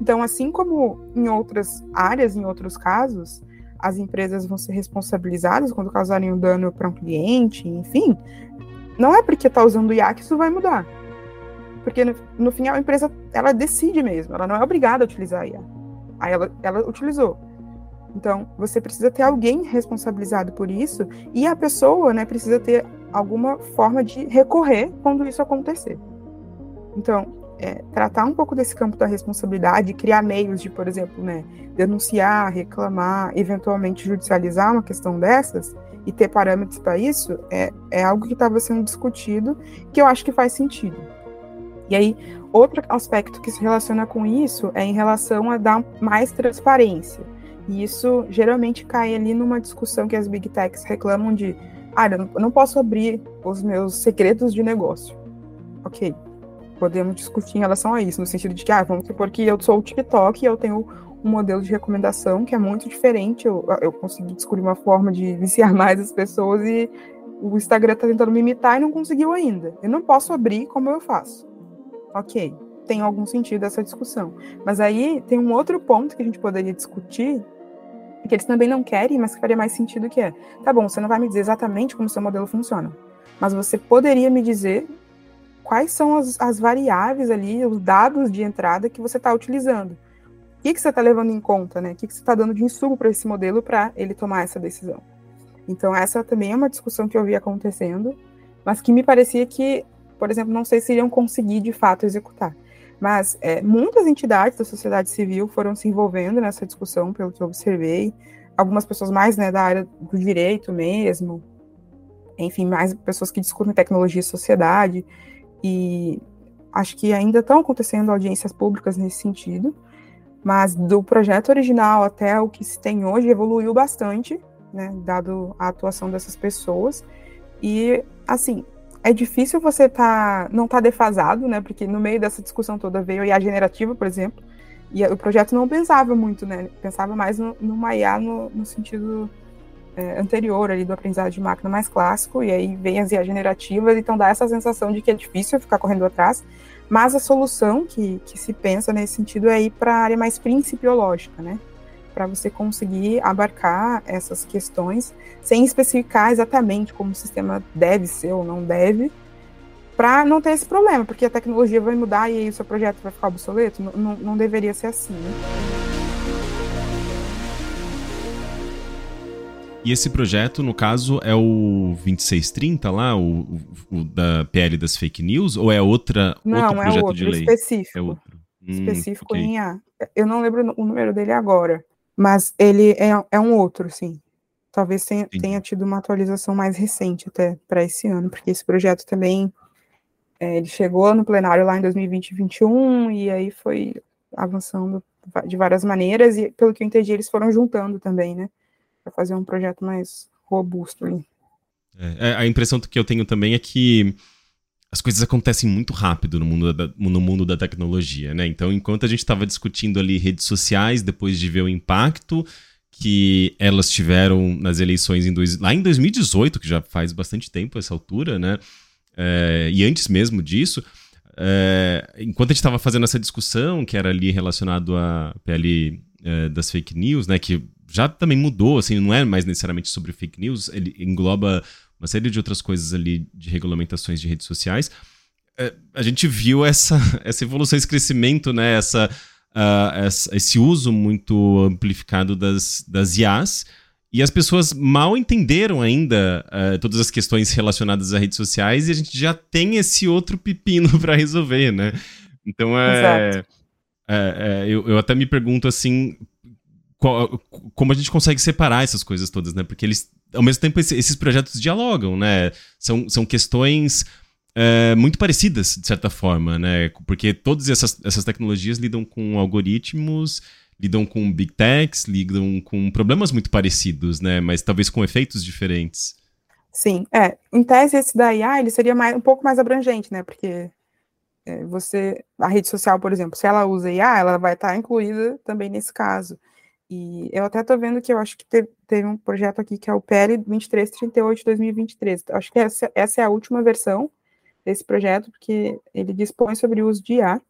Então, assim como em outras áreas, em outros casos, as empresas vão ser responsabilizadas quando causarem um dano para um cliente, enfim, não é porque está usando IA que isso vai mudar. Porque no, no fim a empresa ela decide mesmo, ela não é obrigada a utilizar a IA. Aí ela, ela utilizou. Então, você precisa ter alguém responsabilizado por isso e a pessoa, né, precisa ter alguma forma de recorrer quando isso acontecer. Então, é, tratar um pouco desse campo da responsabilidade, criar meios de, por exemplo, né, denunciar, reclamar, eventualmente judicializar uma questão dessas e ter parâmetros para isso, é, é algo que estava sendo discutido que eu acho que faz sentido. E aí, outro aspecto que se relaciona com isso é em relação a dar mais transparência. E isso geralmente cai ali numa discussão que as big techs reclamam de, ah, eu não posso abrir os meus segredos de negócio. Ok, podemos discutir em relação a isso, no sentido de que, ah, vamos supor que eu sou o TikTok e eu tenho um modelo de recomendação que é muito diferente, eu, eu consegui descobrir uma forma de viciar <laughs> mais as pessoas e o Instagram está tentando me imitar e não conseguiu ainda. Eu não posso abrir como eu faço. Ok, tem algum sentido essa discussão. Mas aí tem um outro ponto que a gente poderia discutir, que eles também não querem, mas que faria mais sentido que é, tá bom, você não vai me dizer exatamente como seu modelo funciona, mas você poderia me dizer quais são as, as variáveis ali, os dados de entrada que você está utilizando. O que, que você está levando em conta, né? O que, que você está dando de insumo para esse modelo para ele tomar essa decisão? Então, essa também é uma discussão que eu vi acontecendo, mas que me parecia que, por exemplo, não sei se iriam conseguir de fato executar. Mas é, muitas entidades da sociedade civil foram se envolvendo nessa discussão, pelo que eu observei. Algumas pessoas mais né, da área do direito mesmo, enfim, mais pessoas que discutem tecnologia e sociedade. E acho que ainda estão acontecendo audiências públicas nesse sentido. Mas do projeto original até o que se tem hoje evoluiu bastante, né, dado a atuação dessas pessoas. E, assim, é difícil você tá, não tá defasado, né? Porque no meio dessa discussão toda veio a IA generativa, por exemplo, e o projeto não pensava muito, né? Pensava mais no, numa IA no, no sentido é, anterior ali do aprendizado de máquina mais clássico, e aí vem as IA generativas, então dá essa sensação de que é difícil ficar correndo atrás, mas a solução que, que se pensa nesse sentido é ir para a área mais principiológica, né? para você conseguir abarcar essas questões sem especificar exatamente como o sistema deve ser ou não deve, para não ter esse problema, porque a tecnologia vai mudar e aí o seu projeto vai ficar obsoleto. Não, não, deveria ser assim. Né? E esse projeto, no caso, é o 2630 lá, o, o, o da PL das fake news, ou é outra, não, outro é projeto outro, de lei? Específico. É outro. Hum, específico okay. em A. Eu não lembro o número dele agora. Mas ele é, é um outro, sim. Talvez tenha, tenha tido uma atualização mais recente até para esse ano, porque esse projeto também é, ele chegou no plenário lá em 2020 e 2021 e aí foi avançando de várias maneiras e pelo que eu entendi eles foram juntando também, né, para fazer um projeto mais robusto. Ali. É, é, a impressão que eu tenho também é que as coisas acontecem muito rápido no mundo da, no mundo da tecnologia, né? Então, enquanto a gente estava discutindo ali redes sociais, depois de ver o impacto que elas tiveram nas eleições em dois, lá em 2018, que já faz bastante tempo essa altura, né? É, e antes mesmo disso, é, enquanto a gente estava fazendo essa discussão, que era ali relacionado à PL é, das fake news, né? Que já também mudou, assim, não é mais necessariamente sobre fake news, ele engloba uma série de outras coisas ali de regulamentações de redes sociais, é, a gente viu essa, <laughs> essa evolução, esse crescimento, né? Essa, uh, essa, esse uso muito amplificado das, das IAs. E as pessoas mal entenderam ainda uh, todas as questões relacionadas a redes sociais e a gente já tem esse outro pepino <laughs> para resolver, né? Então é, é, é eu, eu, até me pergunto assim qual, como a gente consegue separar essas coisas todas, né? Porque eles ao mesmo tempo, esses projetos dialogam, né? São, são questões é, muito parecidas, de certa forma, né? Porque todas essas, essas tecnologias lidam com algoritmos, lidam com big techs, lidam com problemas muito parecidos, né? Mas talvez com efeitos diferentes. Sim, é. Em tese, esse da IA, ele seria mais, um pouco mais abrangente, né? Porque é, você, a rede social, por exemplo, se ela usa IA, ela vai estar incluída também nesse caso. E eu até estou vendo que eu acho que teve, teve, um projeto aqui que é o PL 2338 de 2023. Acho que essa, essa é a última versão desse projeto, porque ele dispõe sobre o uso de IA.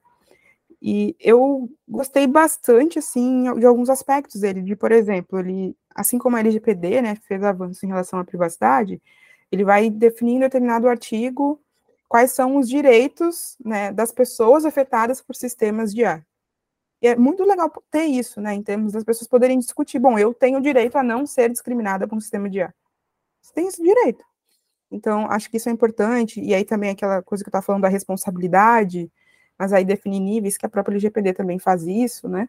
E eu gostei bastante, assim, de alguns aspectos dele, de, por exemplo, ele, assim como a LGPD, né, fez avanços em relação à privacidade, ele vai definir em determinado artigo quais são os direitos, né, das pessoas afetadas por sistemas de IA. E é muito legal ter isso, né, em termos das pessoas poderem discutir, bom, eu tenho o direito a não ser discriminada por um sistema de IA. Você tem esse direito. Então, acho que isso é importante, e aí também aquela coisa que eu estava falando da responsabilidade, mas aí definir níveis, que a própria LGPD também faz isso, né?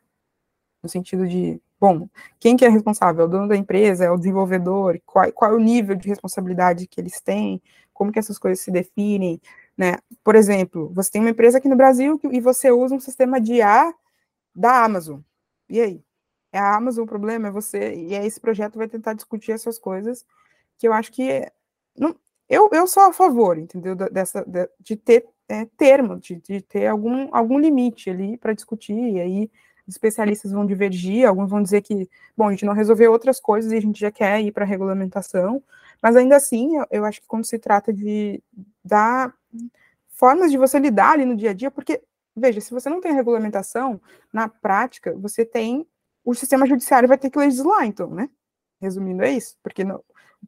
No sentido de, bom, quem que é responsável? É o dono da empresa? É o desenvolvedor? Qual, qual é o nível de responsabilidade que eles têm? Como que essas coisas se definem? Né? Por exemplo, você tem uma empresa aqui no Brasil e você usa um sistema de IA da Amazon. E aí? É a Amazon o problema? É você? E aí esse projeto vai tentar discutir essas coisas que eu acho que não, eu, eu sou a favor, entendeu? Dessa, de, de ter é, termo, de, de, ter algum, algum limite ali para discutir, e aí especialistas vão divergir, alguns vão dizer que, bom, a gente não resolveu outras coisas e a gente já quer ir para a regulamentação, mas ainda assim, eu, eu, acho que quando se trata de dar formas de você lidar ali no dia a dia, porque, veja, se você não tem regulamentação, na prática, você tem, o sistema judiciário vai ter que legislar, então, né? Resumindo, é isso, porque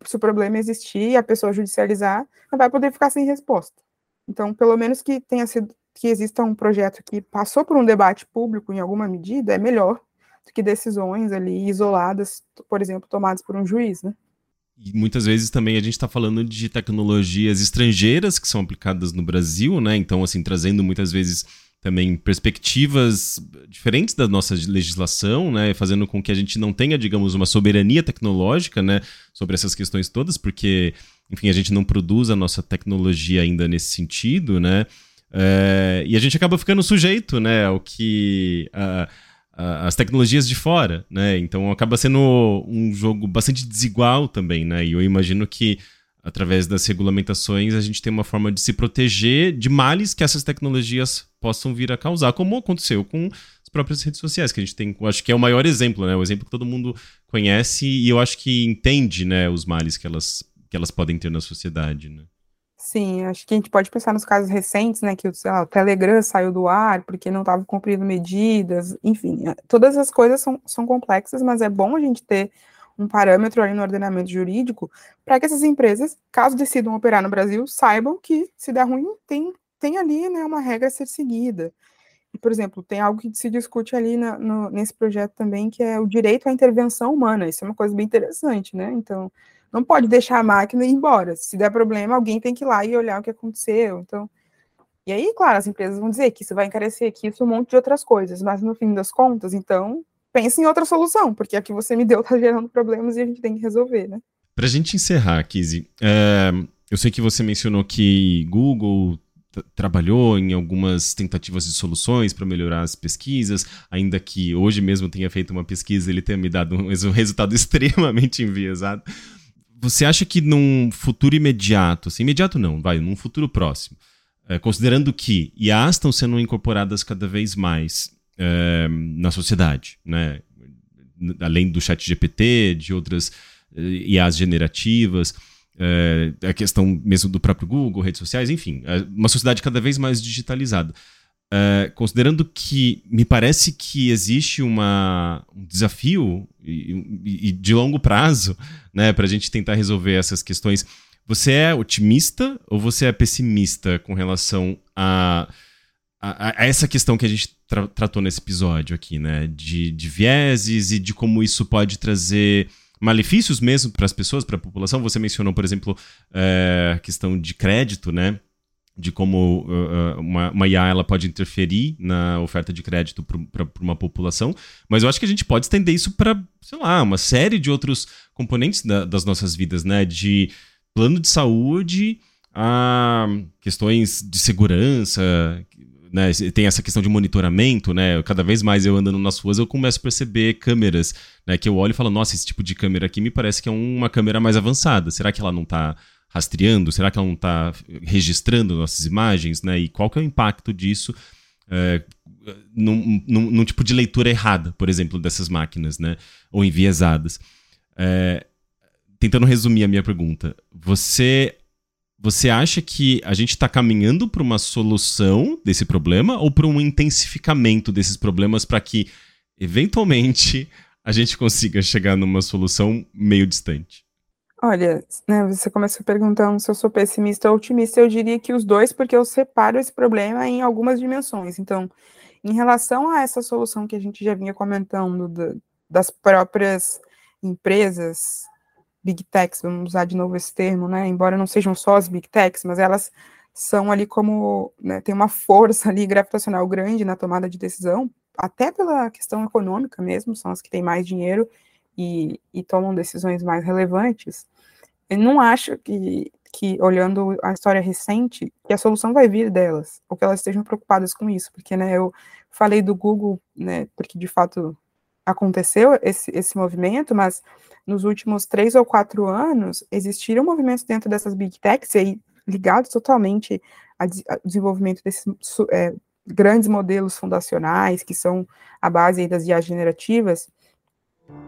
se o problema existir e a pessoa judicializar, não vai poder ficar sem resposta. Então, pelo menos que tenha sido que exista um projeto que passou por um debate público em alguma medida, é melhor do que decisões ali isoladas, por exemplo, tomadas por um juiz, né? E muitas vezes também a gente está falando de tecnologias estrangeiras que são aplicadas no Brasil, né? Então, assim, trazendo muitas vezes também perspectivas diferentes da nossa legislação, né, fazendo com que a gente não tenha, digamos, uma soberania tecnológica, né, sobre essas questões todas, porque, enfim, a gente não produz a nossa tecnologia ainda nesse sentido, né, é, e a gente acaba ficando sujeito, né, ao que a, a, as tecnologias de fora, né, então acaba sendo um jogo bastante desigual também, né, e eu imagino que através das regulamentações, a gente tem uma forma de se proteger de males que essas tecnologias possam vir a causar, como aconteceu com as próprias redes sociais, que a gente tem, acho que é o maior exemplo, né? O exemplo que todo mundo conhece e eu acho que entende, né, os males que elas, que elas podem ter na sociedade, né? Sim, acho que a gente pode pensar nos casos recentes, né, que lá, o Telegram saiu do ar porque não estava cumprindo medidas, enfim, todas as coisas são, são complexas, mas é bom a gente ter um parâmetro ali no ordenamento jurídico para que essas empresas, caso decidam operar no Brasil, saibam que se der ruim, tem, tem ali né, uma regra a ser seguida. E, por exemplo, tem algo que se discute ali na, no, nesse projeto também, que é o direito à intervenção humana. Isso é uma coisa bem interessante, né? Então, não pode deixar a máquina ir embora. Se der problema, alguém tem que ir lá e olhar o que aconteceu. Então, e aí, claro, as empresas vão dizer que isso vai encarecer aqui, isso um monte de outras coisas, mas no fim das contas, então, pense em outra solução, porque a que você me deu está gerando problemas e a gente tem que resolver, né? Para a gente encerrar, Kizzy, é, eu sei que você mencionou que Google trabalhou em algumas tentativas de soluções para melhorar as pesquisas, ainda que hoje mesmo tenha feito uma pesquisa ele tenha me dado um, <laughs> resultado extremamente enviesado. Você acha que num futuro imediato, assim, imediato não, vai, num futuro próximo, é, considerando que IAs estão sendo incorporadas cada vez mais é, na sociedade, né? Além do chat GPT, de outras uh, IAs generativas, é, a questão mesmo do próprio Google, redes sociais, enfim, uma sociedade cada vez mais digitalizada. É, considerando que me parece que existe uma, um desafio e, e, de longo prazo né, para a gente tentar resolver essas questões, você é otimista ou você é pessimista com relação a a, a, essa questão que a gente tra tratou nesse episódio aqui, né? De, de vieses e de como isso pode trazer malefícios mesmo para as pessoas, para a população. Você mencionou, por exemplo, é, a questão de crédito, né? De como uh, uma, uma IA ela pode interferir na oferta de crédito para uma população. Mas eu acho que a gente pode estender isso para, sei lá, uma série de outros componentes da, das nossas vidas, né? De plano de saúde a questões de segurança, né, tem essa questão de monitoramento, né? Cada vez mais eu andando nas ruas, eu começo a perceber câmeras, né? Que eu olho e falo, nossa, esse tipo de câmera aqui me parece que é uma câmera mais avançada. Será que ela não está rastreando? Será que ela não está registrando nossas imagens, né? E qual que é o impacto disso é, num, num, num, tipo de leitura errada, por exemplo, dessas máquinas, né? Ou enviesadas. É, tentando resumir a minha pergunta, você você acha que a gente está caminhando para uma solução desse problema ou para um intensificamento desses problemas para que, eventualmente, a gente consiga chegar numa solução meio distante? Olha, né, você começou perguntando se eu sou pessimista ou otimista. Eu diria que os dois, porque eu separo esse problema em algumas dimensões. Então, em relação a essa solução que a gente já vinha comentando do, das próprias empresas big techs, vamos usar de novo esse termo, né? Embora não sejam só as big techs, mas elas são ali como, né, tem uma força ali gravitacional grande na tomada de decisão, até pela questão econômica mesmo, são as que têm mais dinheiro e, e tomam decisões mais relevantes. Eu não acho que, que, olhando a história recente, que a solução vai vir delas, ou que elas estejam preocupadas com isso, porque, né, eu falei do Google, né, porque de fato aconteceu esse, esse movimento, mas nos últimos três ou quatro anos existiram movimentos dentro dessas big techs aí ligados totalmente ao desenvolvimento desses é, grandes modelos fundacionais que são a base das IAs generativas,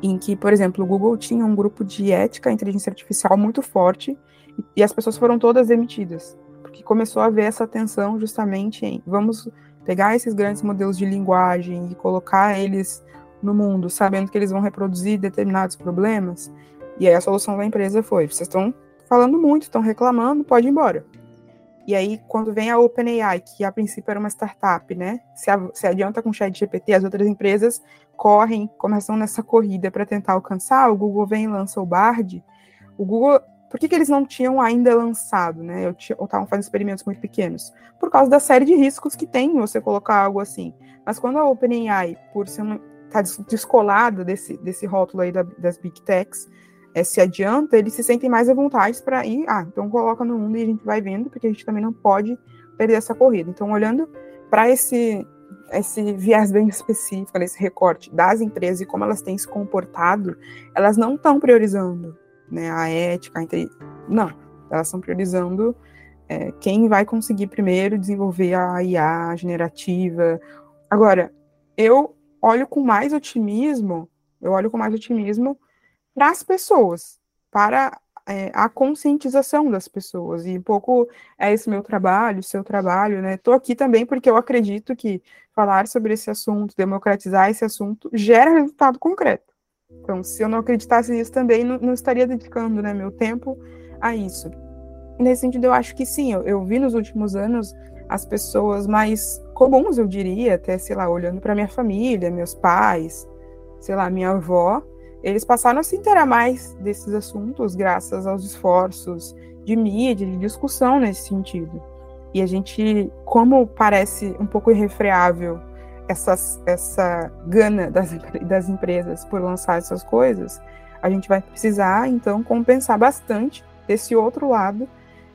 em que, por exemplo, o Google tinha um grupo de ética inteligência artificial muito forte e as pessoas foram todas demitidas, porque começou a haver essa tensão justamente em vamos pegar esses grandes modelos de linguagem e colocar eles no mundo, sabendo que eles vão reproduzir determinados problemas. E aí a solução da empresa foi: vocês estão falando muito, estão reclamando, pode ir embora. E aí, quando vem a OpenAI, que a princípio era uma startup, né? Se, se adianta com o chat GPT, as outras empresas correm, começam nessa corrida para tentar alcançar. O Google vem e lança o Bard. O Google, por que, que eles não tinham ainda lançado, né? Ou estavam fazendo experimentos muito pequenos? Por causa da série de riscos que tem você colocar algo assim. Mas quando a OpenAI, por ser uma, está descolado desse, desse rótulo aí da, das Big Techs, é, se adianta, eles se sentem mais à vontade para ir, ah, então coloca no mundo e a gente vai vendo, porque a gente também não pode perder essa corrida. Então, olhando para esse, esse viés bem específico, esse recorte das empresas e como elas têm se comportado, elas não estão priorizando né, a ética, inte... não, elas estão priorizando é, quem vai conseguir primeiro desenvolver a IA generativa. Agora, eu olho com mais otimismo, eu olho com mais otimismo para as pessoas, para é, a conscientização das pessoas. E um pouco é esse meu trabalho, seu trabalho, né? Estou aqui também porque eu acredito que falar sobre esse assunto, democratizar esse assunto, gera resultado concreto. Então, se eu não acreditasse nisso também, não, não estaria dedicando né, meu tempo a isso. Nesse sentido, eu acho que sim, eu, eu vi nos últimos anos as pessoas mais comuns, eu diria, até, sei lá, olhando para minha família, meus pais, sei lá, minha avó, eles passaram a se interar mais desses assuntos graças aos esforços de mídia, de discussão nesse sentido. E a gente, como parece um pouco irrefreável essas, essa gana das, <laughs> das empresas por lançar essas coisas, a gente vai precisar, então, compensar bastante desse outro lado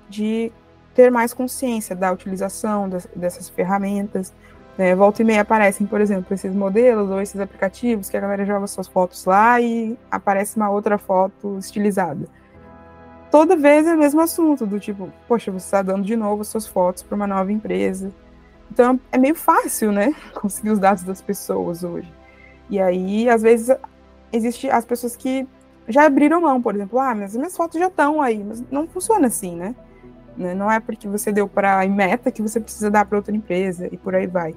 de ter mais consciência da utilização das, dessas ferramentas. Né? Volta e meia aparecem, por exemplo, esses modelos ou esses aplicativos que a galera joga suas fotos lá e aparece uma outra foto estilizada. Toda vez é o mesmo assunto, do tipo, poxa, você está dando de novo suas fotos para uma nova empresa. Então é meio fácil, né? <laughs> Conseguir os dados das pessoas hoje. E aí, às vezes, existe as pessoas que já abriram mão, por exemplo, ah, mas minhas fotos já estão aí, mas não funciona assim, né? Né? Não é porque você deu para a Meta que você precisa dar para outra empresa e por aí vai.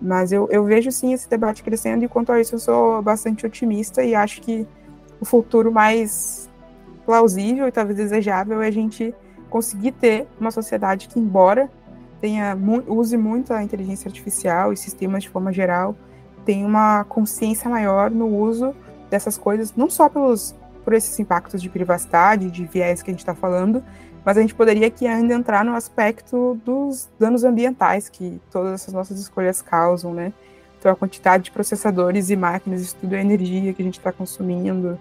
Mas eu, eu vejo sim esse debate crescendo e quanto a isso eu sou bastante otimista e acho que o futuro mais plausível e talvez desejável é a gente conseguir ter uma sociedade que, embora tenha use muito a inteligência artificial e sistemas de forma geral, tenha uma consciência maior no uso dessas coisas, não só pelos por esses impactos de privacidade, de viés que a gente está falando, mas a gente poderia aqui ainda entrar no aspecto dos danos ambientais que todas essas nossas escolhas causam, né? Então, a quantidade de processadores e máquinas, isso tudo é energia que a gente está consumindo,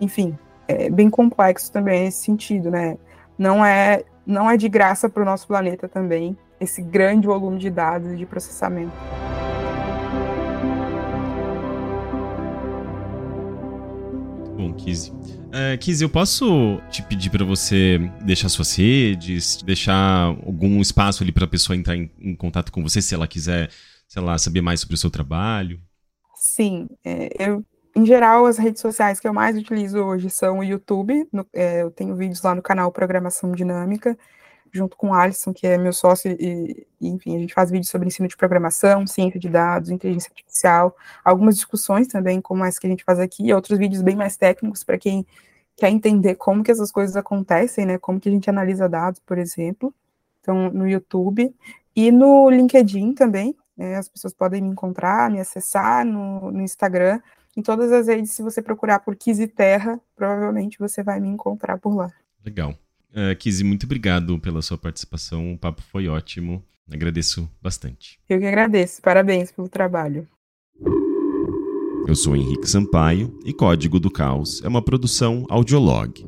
enfim, é bem complexo também nesse sentido, né? Não é não é de graça para o nosso planeta também, esse grande volume de dados de processamento. Bom, Kizzy. Uh, Kizzy, eu posso te pedir para você deixar suas redes, deixar algum espaço ali para a pessoa entrar em, em, contato com você, se ela quiser, sei lá, saber mais sobre o seu trabalho? Sim, é, eu, em geral, as redes sociais que eu mais utilizo hoje são o YouTube, no, é, eu tenho vídeos lá no canal Programação Dinâmica, junto com o Alisson, que é meu sócio, e, e, enfim, a gente faz vídeos sobre ensino de programação, ciência de dados, inteligência artificial, algumas discussões também, como essa que a gente faz aqui, e outros vídeos bem mais técnicos para quem quer entender como que essas coisas acontecem, né, como que a gente analisa dados, por exemplo, então, no YouTube, e no LinkedIn também, né, as pessoas podem me encontrar, me acessar no, no Instagram, em todas as redes, se você procurar por Kizzy Terra, provavelmente você vai me encontrar por lá. Legal. Uh, Kizzy, muito obrigado pela sua participação. O papo foi ótimo. Agradeço bastante. Eu que agradeço. Parabéns pelo trabalho. Eu sou Henrique Sampaio e Código do Caos é uma produção Audiolog.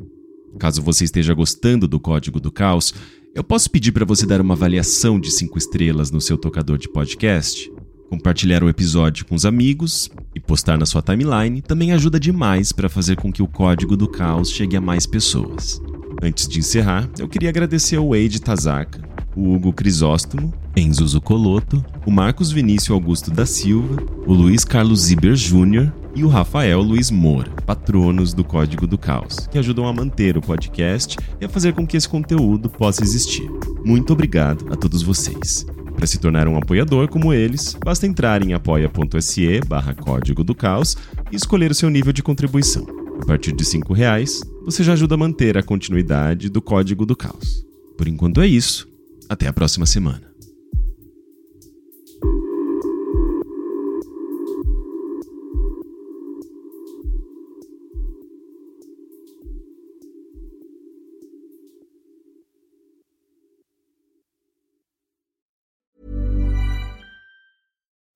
Caso você esteja gostando do Código do Caos, eu posso pedir para você dar uma avaliação de 5 estrelas no seu tocador de podcast? Compartilhar o episódio com os amigos e postar na sua timeline também ajuda demais para fazer com que o Código do Caos chegue a mais pessoas. Antes de encerrar, eu queria agradecer ao Wade Tazaka, o Hugo Crisóstomo, Enzo Zucoloto, o Marcos Vinícius Augusto da Silva, o Luiz Carlos Ziber Júnior e o Rafael Luiz Moura, patronos do Código do Caos, que ajudam a manter o podcast e a fazer com que esse conteúdo possa existir. Muito obrigado a todos vocês. Para se tornar um apoiador como eles, basta entrar em apoia.se barra Código do Caos e escolher o seu nível de contribuição. A partir de R$ reais, você já ajuda a manter a continuidade do Código do Caos. Por enquanto é isso. Até a próxima semana.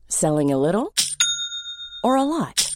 Selling a little or a lot?